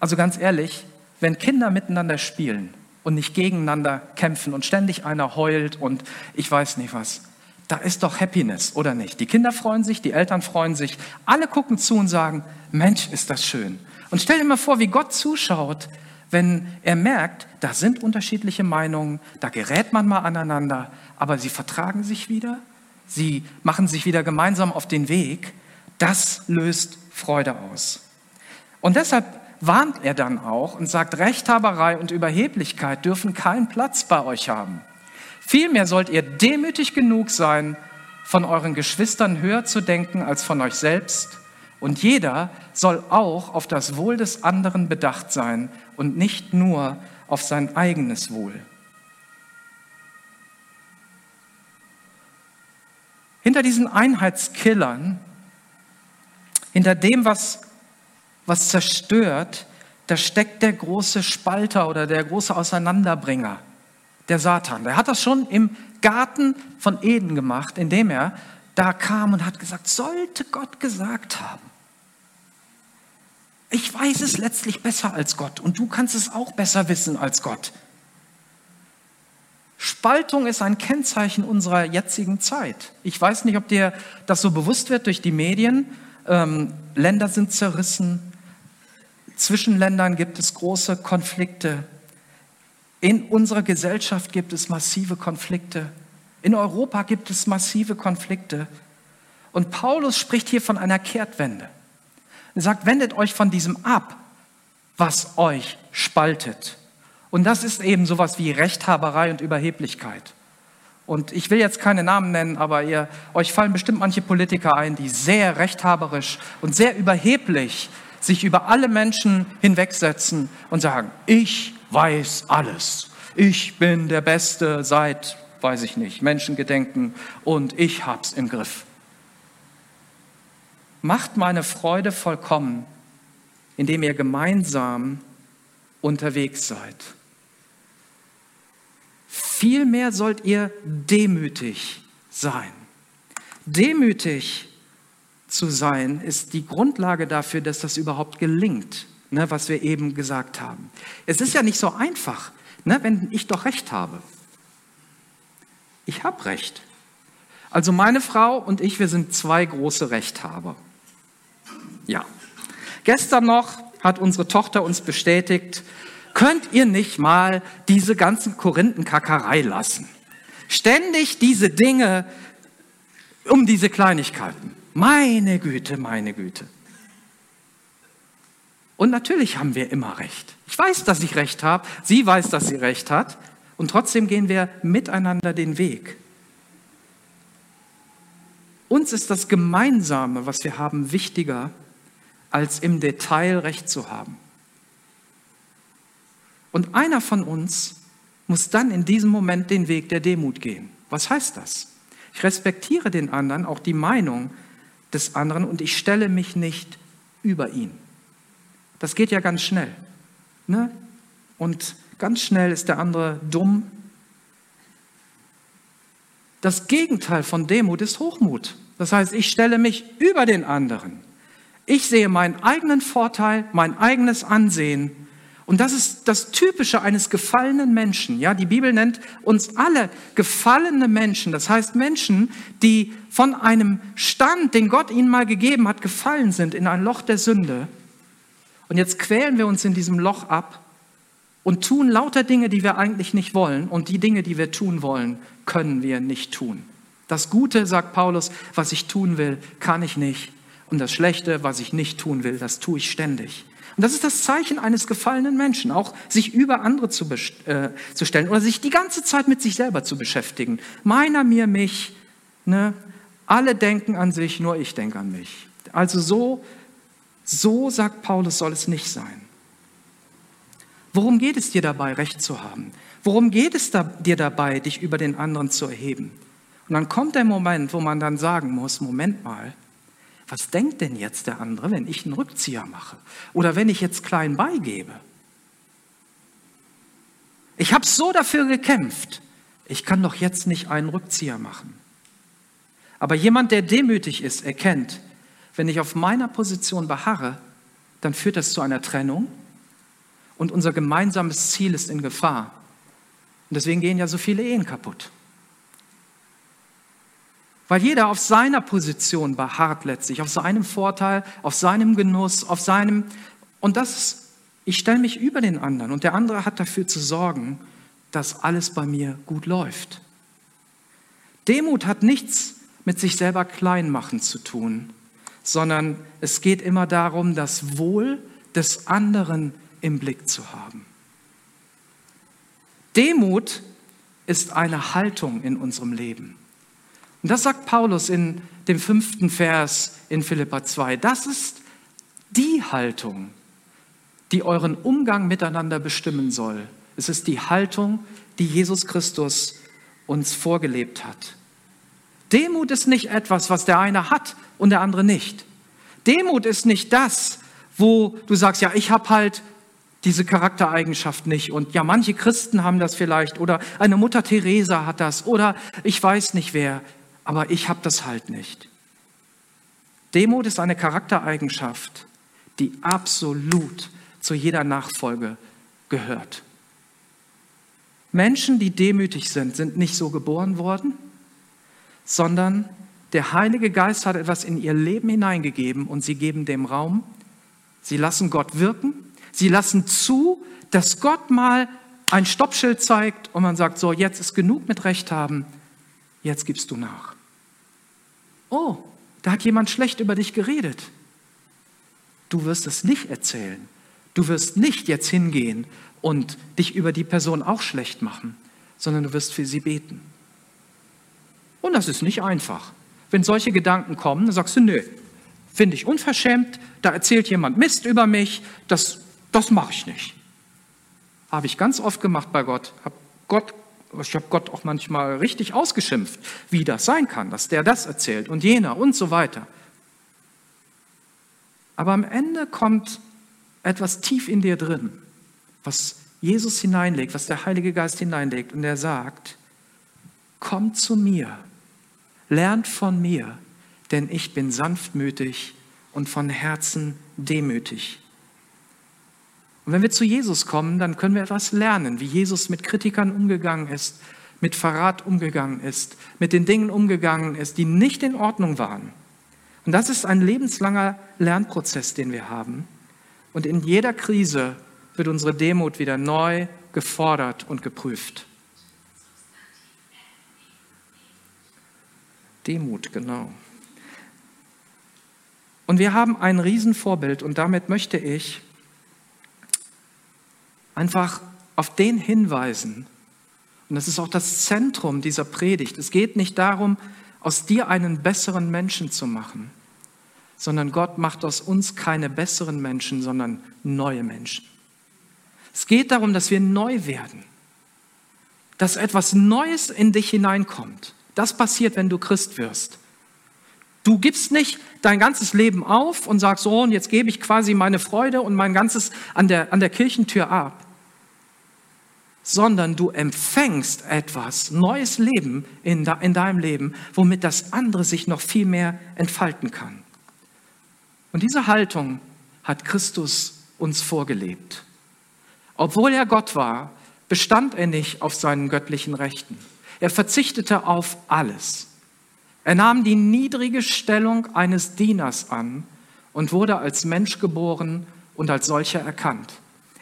A: Also ganz ehrlich, wenn Kinder miteinander spielen und nicht gegeneinander kämpfen und ständig einer heult und ich weiß nicht was, da ist doch Happiness, oder nicht? Die Kinder freuen sich, die Eltern freuen sich, alle gucken zu und sagen, Mensch, ist das schön. Und stell dir mal vor, wie Gott zuschaut, wenn er merkt, da sind unterschiedliche Meinungen, da gerät man mal aneinander, aber sie vertragen sich wieder, sie machen sich wieder gemeinsam auf den Weg, das löst Freude aus. Und deshalb warnt er dann auch und sagt, Rechthaberei und Überheblichkeit dürfen keinen Platz bei euch haben. Vielmehr sollt ihr demütig genug sein, von euren Geschwistern höher zu denken als von euch selbst. Und jeder soll auch auf das Wohl des anderen bedacht sein und nicht nur auf sein eigenes Wohl. Hinter diesen Einheitskillern, hinter dem, was, was zerstört, da steckt der große Spalter oder der große Auseinanderbringer, der Satan. Der hat das schon im Garten von Eden gemacht, indem er da kam und hat gesagt, sollte Gott gesagt haben. Ich weiß es letztlich besser als Gott und du kannst es auch besser wissen als Gott. Spaltung ist ein Kennzeichen unserer jetzigen Zeit. Ich weiß nicht, ob dir das so bewusst wird durch die Medien. Ähm, Länder sind zerrissen. Zwischen Ländern gibt es große Konflikte. In unserer Gesellschaft gibt es massive Konflikte. In Europa gibt es massive Konflikte. Und Paulus spricht hier von einer Kehrtwende. Er sagt, wendet euch von diesem ab, was euch spaltet. Und das ist eben sowas wie Rechthaberei und Überheblichkeit. Und ich will jetzt keine Namen nennen, aber ihr, euch fallen bestimmt manche Politiker ein, die sehr rechthaberisch und sehr überheblich sich über alle Menschen hinwegsetzen und sagen, ich weiß alles. Ich bin der Beste seit, weiß ich nicht, Menschengedenken und ich hab's im Griff. Macht meine Freude vollkommen, indem ihr gemeinsam unterwegs seid. Vielmehr sollt ihr demütig sein. Demütig zu sein ist die Grundlage dafür, dass das überhaupt gelingt, ne, was wir eben gesagt haben. Es ist ja nicht so einfach, ne, wenn ich doch recht habe. Ich habe recht. Also meine Frau und ich, wir sind zwei große Rechthaber. Ja. Gestern noch hat unsere Tochter uns bestätigt, könnt ihr nicht mal diese ganzen Korinthenkackerei lassen? Ständig diese Dinge um diese Kleinigkeiten. Meine Güte, meine Güte. Und natürlich haben wir immer recht. Ich weiß, dass ich recht habe. Sie weiß, dass sie recht hat. Und trotzdem gehen wir miteinander den Weg. Uns ist das Gemeinsame, was wir haben, wichtiger, als im Detail recht zu haben. Und einer von uns muss dann in diesem Moment den Weg der Demut gehen. Was heißt das? Ich respektiere den anderen, auch die Meinung des anderen und ich stelle mich nicht über ihn. Das geht ja ganz schnell. Ne? Und ganz schnell ist der andere dumm. Das Gegenteil von Demut ist Hochmut. Das heißt, ich stelle mich über den anderen. Ich sehe meinen eigenen Vorteil, mein eigenes Ansehen und das ist das Typische eines gefallenen Menschen. Ja, die Bibel nennt uns alle gefallene Menschen. Das heißt Menschen, die von einem Stand, den Gott ihnen mal gegeben hat, gefallen sind in ein Loch der Sünde. Und jetzt quälen wir uns in diesem Loch ab und tun lauter Dinge, die wir eigentlich nicht wollen. Und die Dinge, die wir tun wollen, können wir nicht tun. Das Gute, sagt Paulus, was ich tun will, kann ich nicht. Und das Schlechte, was ich nicht tun will, das tue ich ständig. Und das ist das Zeichen eines gefallenen Menschen, auch sich über andere zu, äh, zu stellen oder sich die ganze Zeit mit sich selber zu beschäftigen. Meiner, mir, mich. Ne? Alle denken an sich, nur ich denke an mich. Also so, so sagt Paulus, soll es nicht sein. Worum geht es dir dabei, Recht zu haben? Worum geht es da, dir dabei, dich über den anderen zu erheben? Und dann kommt der Moment, wo man dann sagen muss, Moment mal, was denkt denn jetzt der andere, wenn ich einen Rückzieher mache? Oder wenn ich jetzt klein beigebe? Ich habe so dafür gekämpft. Ich kann doch jetzt nicht einen Rückzieher machen. Aber jemand, der demütig ist, erkennt, wenn ich auf meiner Position beharre, dann führt das zu einer Trennung und unser gemeinsames Ziel ist in Gefahr. Und deswegen gehen ja so viele Ehen kaputt. Weil jeder auf seiner Position beharrt letztlich, auf seinem Vorteil, auf seinem Genuss, auf seinem... Und das ich stelle mich über den anderen und der andere hat dafür zu sorgen, dass alles bei mir gut läuft. Demut hat nichts mit sich selber klein machen zu tun, sondern es geht immer darum, das Wohl des anderen im Blick zu haben. Demut ist eine Haltung in unserem Leben. Und das sagt Paulus in dem fünften Vers in Philippa 2. Das ist die Haltung, die euren Umgang miteinander bestimmen soll. Es ist die Haltung, die Jesus Christus uns vorgelebt hat. Demut ist nicht etwas, was der eine hat und der andere nicht. Demut ist nicht das, wo du sagst, ja, ich habe halt diese Charaktereigenschaft nicht und ja, manche Christen haben das vielleicht oder eine Mutter Teresa hat das oder ich weiß nicht wer, aber ich habe das halt nicht. Demut ist eine Charaktereigenschaft, die absolut zu jeder Nachfolge gehört. Menschen, die demütig sind, sind nicht so geboren worden, sondern der Heilige Geist hat etwas in ihr Leben hineingegeben und sie geben dem Raum. Sie lassen Gott wirken. Sie lassen zu, dass Gott mal ein Stoppschild zeigt und man sagt, so, jetzt ist genug mit Recht haben, jetzt gibst du nach. Oh, da hat jemand schlecht über dich geredet. Du wirst es nicht erzählen. Du wirst nicht jetzt hingehen und dich über die Person auch schlecht machen, sondern du wirst für sie beten. Und das ist nicht einfach. Wenn solche Gedanken kommen, dann sagst du, nö, finde ich unverschämt, da erzählt jemand Mist über mich, das, das mache ich nicht. Habe ich ganz oft gemacht bei Gott. Hab Gott ich habe Gott auch manchmal richtig ausgeschimpft, wie das sein kann, dass der das erzählt und jener und so weiter. Aber am Ende kommt etwas tief in dir drin, was Jesus hineinlegt, was der Heilige Geist hineinlegt und er sagt, kommt zu mir, lernt von mir, denn ich bin sanftmütig und von Herzen demütig. Und wenn wir zu Jesus kommen, dann können wir etwas lernen, wie Jesus mit Kritikern umgegangen ist, mit Verrat umgegangen ist, mit den Dingen umgegangen ist, die nicht in Ordnung waren. Und das ist ein lebenslanger Lernprozess, den wir haben. Und in jeder Krise wird unsere Demut wieder neu gefordert und geprüft. Demut, genau. Und wir haben ein Riesenvorbild und damit möchte ich einfach auf den hinweisen. Und das ist auch das Zentrum dieser Predigt. Es geht nicht darum, aus dir einen besseren Menschen zu machen, sondern Gott macht aus uns keine besseren Menschen, sondern neue Menschen. Es geht darum, dass wir neu werden, dass etwas Neues in dich hineinkommt. Das passiert, wenn du Christ wirst. Du gibst nicht dein ganzes Leben auf und sagst, so, und jetzt gebe ich quasi meine Freude und mein ganzes an der, an der Kirchentür ab, sondern du empfängst etwas, neues Leben in, de, in deinem Leben, womit das andere sich noch viel mehr entfalten kann. Und diese Haltung hat Christus uns vorgelebt. Obwohl er Gott war, bestand er nicht auf seinen göttlichen Rechten. Er verzichtete auf alles. Er nahm die niedrige Stellung eines Dieners an und wurde als Mensch geboren und als solcher erkannt.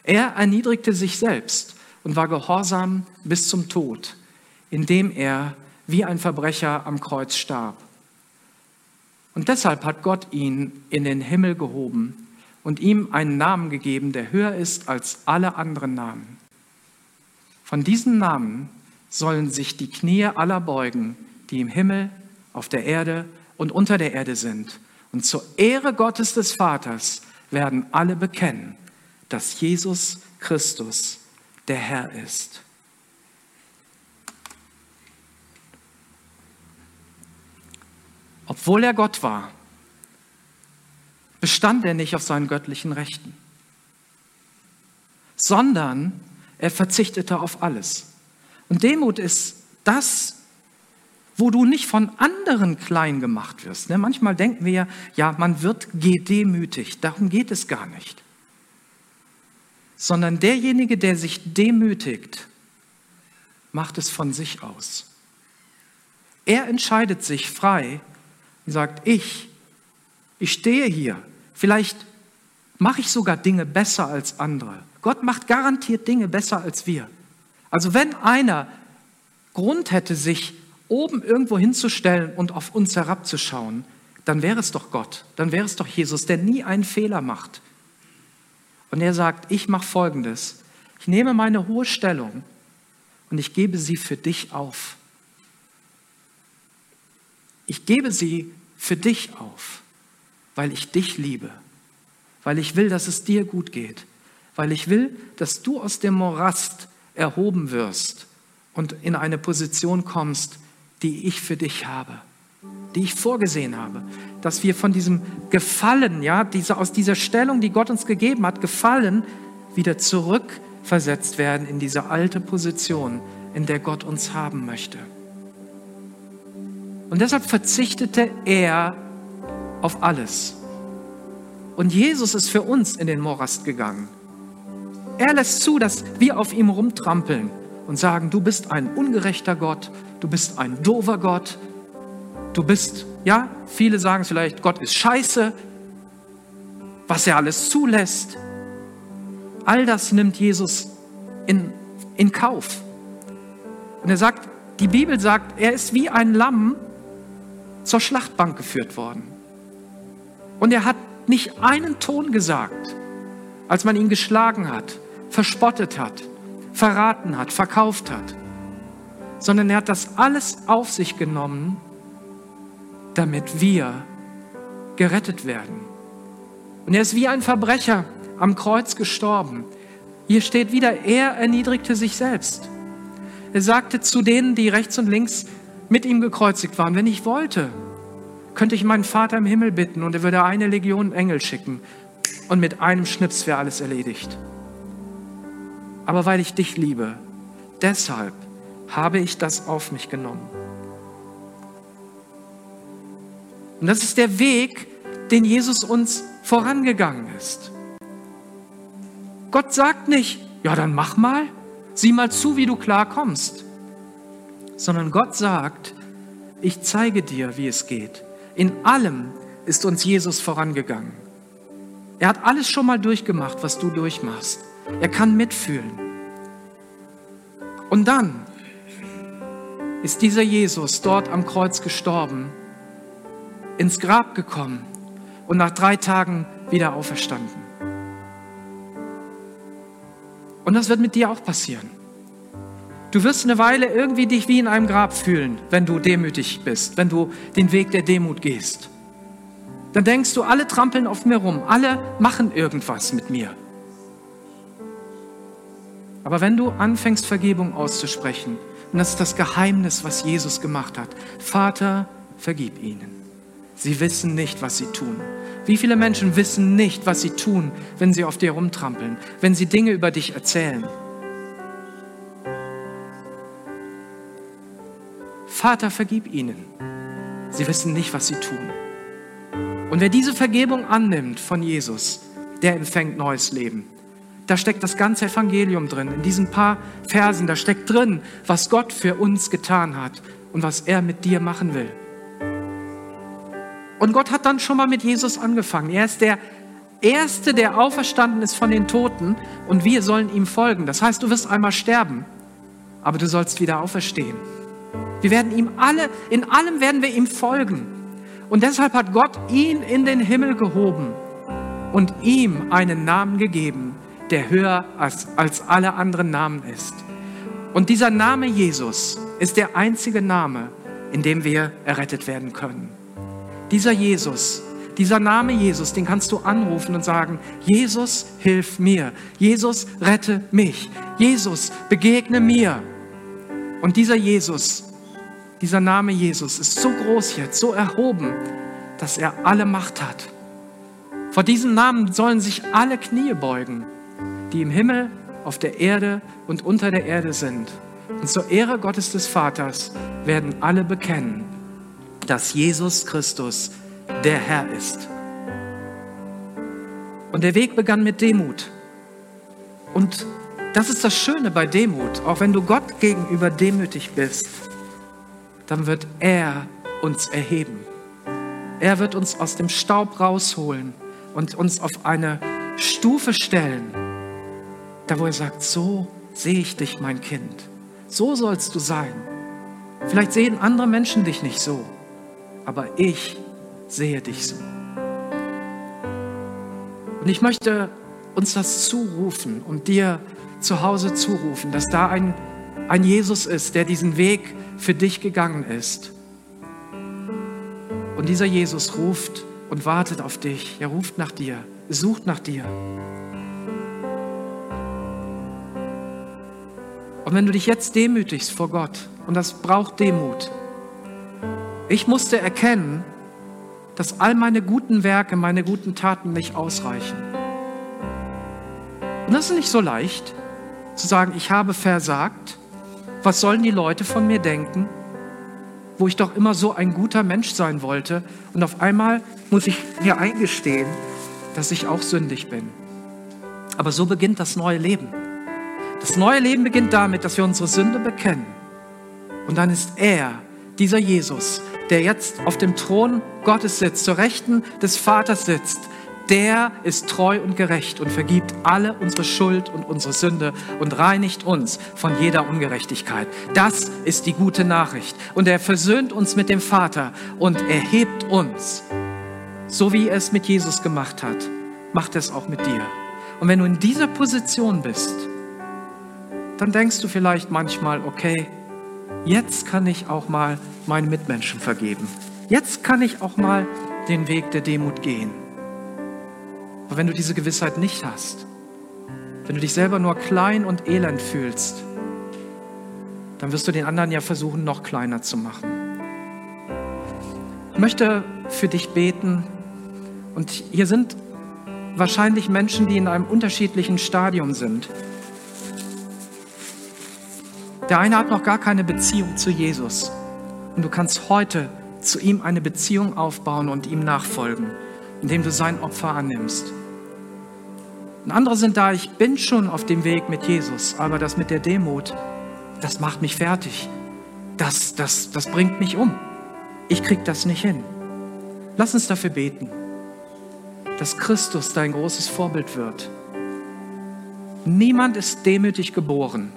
A: Er erniedrigte sich selbst und war gehorsam bis zum Tod, indem er wie ein Verbrecher am Kreuz starb. Und deshalb hat Gott ihn in den Himmel gehoben und ihm einen Namen gegeben, der höher ist als alle anderen Namen. Von diesem Namen sollen sich die Knie aller beugen, die im Himmel, auf der Erde und unter der Erde sind. Und zur Ehre Gottes des Vaters werden alle bekennen, dass Jesus Christus der Herr ist. Obwohl er Gott war, bestand er nicht auf seinen göttlichen Rechten, sondern er verzichtete auf alles. Und Demut ist das, wo du nicht von anderen klein gemacht wirst. Ne, manchmal denken wir ja, man wird gedemütigt. Darum geht es gar nicht sondern derjenige, der sich demütigt, macht es von sich aus. Er entscheidet sich frei und sagt, ich, ich stehe hier, vielleicht mache ich sogar Dinge besser als andere. Gott macht garantiert Dinge besser als wir. Also wenn einer Grund hätte, sich oben irgendwo hinzustellen und auf uns herabzuschauen, dann wäre es doch Gott, dann wäre es doch Jesus, der nie einen Fehler macht. Und er sagt, ich mache Folgendes. Ich nehme meine hohe Stellung und ich gebe sie für dich auf. Ich gebe sie für dich auf, weil ich dich liebe, weil ich will, dass es dir gut geht, weil ich will, dass du aus dem Morast erhoben wirst und in eine Position kommst, die ich für dich habe, die ich vorgesehen habe, dass wir von diesem Gefallen, ja, diese, aus dieser Stellung, die Gott uns gegeben hat, Gefallen, wieder zurückversetzt werden in diese alte Position, in der Gott uns haben möchte. Und deshalb verzichtete er auf alles. Und Jesus ist für uns in den Morast gegangen. Er lässt zu, dass wir auf ihm rumtrampeln und sagen, du bist ein ungerechter Gott, du bist ein dover Gott, du bist, ja, viele sagen vielleicht, Gott ist scheiße, was er alles zulässt. All das nimmt Jesus in, in Kauf. Und er sagt, die Bibel sagt, er ist wie ein Lamm zur Schlachtbank geführt worden. Und er hat nicht einen Ton gesagt, als man ihn geschlagen hat, verspottet hat, verraten hat, verkauft hat, sondern er hat das alles auf sich genommen, damit wir gerettet werden. Und er ist wie ein Verbrecher am Kreuz gestorben. Hier steht wieder, er erniedrigte sich selbst. Er sagte zu denen, die rechts und links mit ihm gekreuzigt waren, wenn ich wollte, könnte ich meinen Vater im Himmel bitten und er würde eine Legion Engel schicken und mit einem Schnips wäre alles erledigt aber weil ich dich liebe. Deshalb habe ich das auf mich genommen. Und das ist der Weg, den Jesus uns vorangegangen ist. Gott sagt nicht, ja dann mach mal, sieh mal zu, wie du klarkommst, sondern Gott sagt, ich zeige dir, wie es geht. In allem ist uns Jesus vorangegangen. Er hat alles schon mal durchgemacht, was du durchmachst. Er kann mitfühlen. Und dann ist dieser Jesus dort am Kreuz gestorben, ins Grab gekommen und nach drei Tagen wieder auferstanden. Und das wird mit dir auch passieren. Du wirst eine Weile irgendwie dich wie in einem Grab fühlen, wenn du demütig bist, wenn du den Weg der Demut gehst. Dann denkst du, alle trampeln auf mir rum, alle machen irgendwas mit mir. Aber wenn du anfängst, Vergebung auszusprechen, und das ist das Geheimnis, was Jesus gemacht hat, Vater, vergib ihnen. Sie wissen nicht, was sie tun. Wie viele Menschen wissen nicht, was sie tun, wenn sie auf dir rumtrampeln, wenn sie Dinge über dich erzählen? Vater, vergib ihnen. Sie wissen nicht, was sie tun. Und wer diese Vergebung annimmt von Jesus, der empfängt neues Leben. Da steckt das ganze Evangelium drin. In diesen paar Versen, da steckt drin, was Gott für uns getan hat und was er mit dir machen will. Und Gott hat dann schon mal mit Jesus angefangen. Er ist der Erste, der auferstanden ist von den Toten und wir sollen ihm folgen. Das heißt, du wirst einmal sterben, aber du sollst wieder auferstehen. Wir werden ihm alle, in allem werden wir ihm folgen. Und deshalb hat Gott ihn in den Himmel gehoben und ihm einen Namen gegeben, der höher als, als alle anderen Namen ist. Und dieser Name Jesus ist der einzige Name, in dem wir errettet werden können. Dieser Jesus, dieser Name Jesus, den kannst du anrufen und sagen, Jesus, hilf mir. Jesus, rette mich. Jesus, begegne mir. Und dieser Jesus, dieser Name Jesus ist so groß jetzt, so erhoben, dass er alle Macht hat. Vor diesem Namen sollen sich alle Knie beugen die im Himmel, auf der Erde und unter der Erde sind. Und zur Ehre Gottes des Vaters werden alle bekennen, dass Jesus Christus der Herr ist. Und der Weg begann mit Demut. Und das ist das Schöne bei Demut. Auch wenn du Gott gegenüber demütig bist, dann wird er uns erheben. Er wird uns aus dem Staub rausholen und uns auf eine Stufe stellen, da wo er sagt, so sehe ich dich, mein Kind. So sollst du sein. Vielleicht sehen andere Menschen dich nicht so, aber ich sehe dich so. Und ich möchte uns das zurufen und dir zu Hause zurufen, dass da ein, ein Jesus ist, der diesen Weg für dich gegangen ist. Und dieser Jesus ruft und wartet auf dich. Er ruft nach dir, sucht nach dir. Und wenn du dich jetzt demütigst vor Gott, und das braucht Demut, ich musste erkennen, dass all meine guten Werke, meine guten Taten nicht ausreichen. Und das ist nicht so leicht, zu sagen, ich habe versagt. Was sollen die Leute von mir denken? Wo ich doch immer so ein guter Mensch sein wollte. Und auf einmal muss ich mir eingestehen, dass ich auch sündig bin. Aber so beginnt das neue Leben. Das neue Leben beginnt damit, dass wir unsere Sünde bekennen. Und dann ist er, dieser Jesus, der jetzt auf dem Thron Gottes sitzt, zur Rechten des Vaters sitzt, der ist treu und gerecht und vergibt alle unsere Schuld und unsere Sünde und reinigt uns von jeder Ungerechtigkeit. Das ist die gute Nachricht. Und er versöhnt uns mit dem Vater und erhebt uns. So wie er es mit Jesus gemacht hat, macht er es auch mit dir. Und wenn du in dieser Position bist, dann denkst du vielleicht manchmal, okay, jetzt kann ich auch mal meinen Mitmenschen vergeben. Jetzt kann ich auch mal den Weg der Demut gehen. Aber wenn du diese Gewissheit nicht hast, wenn du dich selber nur klein und elend fühlst, dann wirst du den anderen ja versuchen, noch kleiner zu machen. Ich möchte für dich beten und hier sind wahrscheinlich Menschen, die in einem unterschiedlichen Stadium sind. Der eine hat noch gar keine Beziehung zu Jesus. Und du kannst heute zu ihm eine Beziehung aufbauen und ihm nachfolgen, indem du sein Opfer annimmst. Und andere sind da, ich bin schon auf dem Weg mit Jesus, aber das mit der Demut, das macht mich fertig. Das, das, das bringt mich um. Ich krieg das nicht hin. Lass uns dafür beten, dass Christus dein großes Vorbild wird. Niemand ist demütig geboren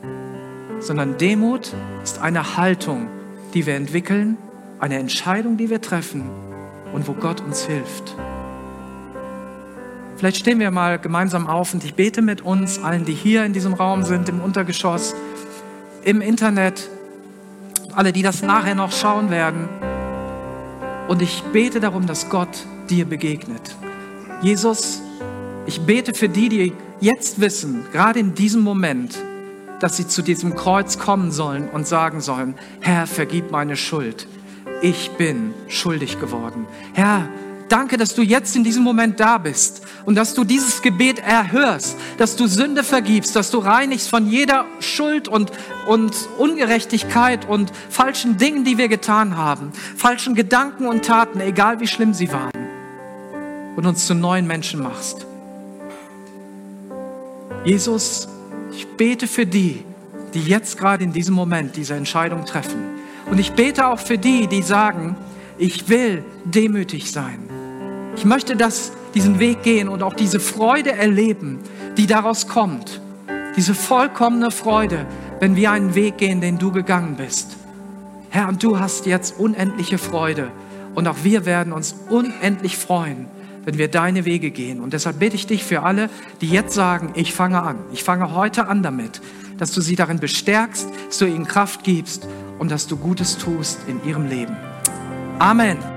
A: sondern Demut ist eine Haltung, die wir entwickeln, eine Entscheidung, die wir treffen und wo Gott uns hilft. Vielleicht stehen wir mal gemeinsam auf und ich bete mit uns, allen, die hier in diesem Raum sind, im Untergeschoss, im Internet, alle, die das nachher noch schauen werden. Und ich bete darum, dass Gott dir begegnet. Jesus, ich bete für die, die jetzt wissen, gerade in diesem Moment, dass sie zu diesem Kreuz kommen sollen und sagen sollen, Herr, vergib meine Schuld. Ich bin schuldig geworden. Herr, danke, dass du jetzt in diesem Moment da bist und dass du dieses Gebet erhörst, dass du Sünde vergibst, dass du reinigst von jeder Schuld und, und Ungerechtigkeit und falschen Dingen, die wir getan haben, falschen Gedanken und Taten, egal wie schlimm sie waren, und uns zu neuen Menschen machst. Jesus, ich bete für die, die jetzt gerade in diesem Moment diese Entscheidung treffen. Und ich bete auch für die, die sagen, ich will demütig sein. Ich möchte das, diesen Weg gehen und auch diese Freude erleben, die daraus kommt. Diese vollkommene Freude, wenn wir einen Weg gehen, den du gegangen bist. Herr, und du hast jetzt unendliche Freude. Und auch wir werden uns unendlich freuen, wenn wir deine Wege gehen. Und deshalb bitte ich dich für alle, die jetzt sagen, ich fange an. Ich fange heute an damit, dass du sie darin bestärkst, dass du ihnen Kraft gibst und dass du Gutes tust in ihrem Leben. Amen.